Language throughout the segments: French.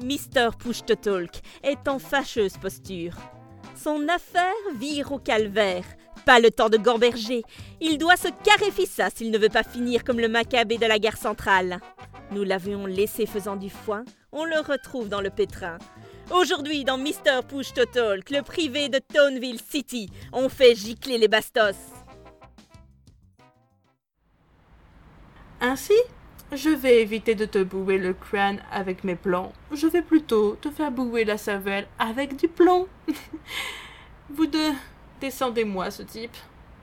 Mr. Push to est en fâcheuse posture. Son affaire vire au calvaire. Pas le temps de gorberger. Il doit se fissa s'il ne veut pas finir comme le macabé de la gare centrale. Nous l'avions laissé faisant du foin, on le retrouve dans le pétrin. Aujourd'hui, dans Mr. Push to Talk, le privé de Toneville City, on fait gicler les bastos. Ainsi, je vais éviter de te bouer le crâne avec mes plans. Je vais plutôt te faire bouer la cervelle avec du plomb. Vous deux, descendez-moi ce type.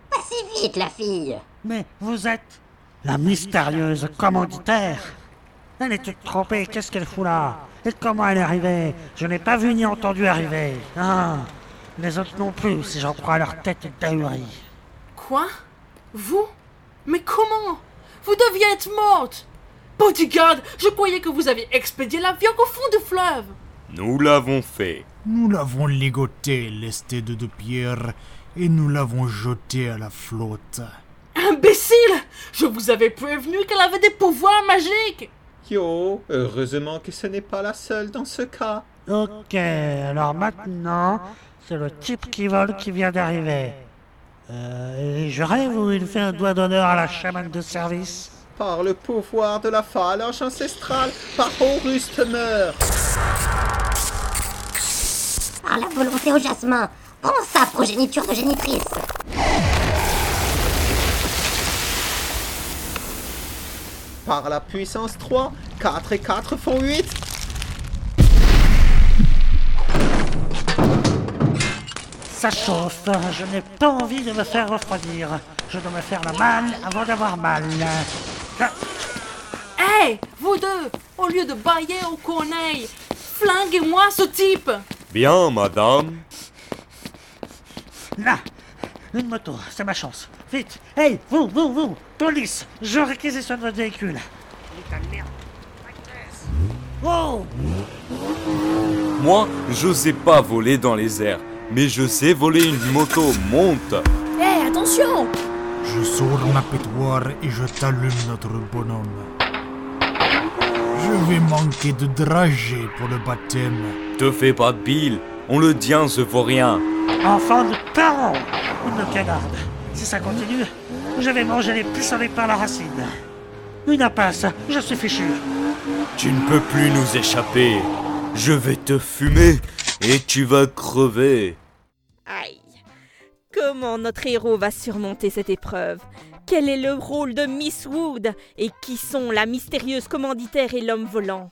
Pas vite, la fille Mais vous êtes la mystérieuse commanditaire Elle est toute trompée, qu'est-ce qu'elle fout là? Et comment elle est arrivée? Je n'ai pas vu ni entendu arriver. Ah, les autres non plus, si j'en crois leur tête d'ahurie. Quoi? Vous? Mais comment? Vous deviez être morte Bodyguard, je croyais que vous aviez expédié l'avion au fond du fleuve. Nous l'avons fait. Nous l'avons ligoté, lesté de deux pierres, et nous l'avons jeté à la flotte. Imbécile Je vous avais prévenu qu'elle avait des pouvoirs magiques Yo, heureusement que ce n'est pas la seule dans ce cas. Ok, alors maintenant, c'est le type qui vole qui vient d'arriver. Euh, et je rêve où il fait un doigt d'honneur à la chamane de service. Par le pouvoir de la phalange ancestrale, par Horus meurt. Par la volonté au jasmin, prends sa progéniture de génitrice. Par la puissance 3, 4 et 4 font 8. Ça chauffe, je n'ai pas envie de me faire refroidir. Je dois me faire la malle avant d'avoir mal. Hé, vous deux Au lieu de bailler au corneille, flinguez-moi ce type Bien, madame. Là, une moto, c'est ma chance. Vite, hey, vous, vous, vous, police, je réquisitionne votre véhicule. Putain de merde. Oh Moi, je sais pas voler dans les airs, mais je sais voler une moto. Monte. Hé, attention Je sors ma pétoire et je t'allume notre bonhomme. Je vais manquer de dragées pour le baptême. Te fais pas de bile. On le tient, ce vaut rien. Enfant de parents Une de canarde. Si ça continue, je vais manger les pissenlits par la racine. Une impasse, je suis fichu. Tu ne peux plus nous échapper. Je vais te fumer et tu vas crever. Comment notre héros va surmonter cette épreuve. Quel est le rôle de Miss Wood Et qui sont la mystérieuse commanditaire et l'homme volant?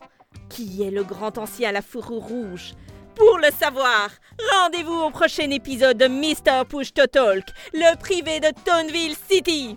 Qui est le grand ancien à la fourrure rouge? Pour le savoir, rendez-vous au prochain épisode de Mr. Push to Talk, le privé de Toneville City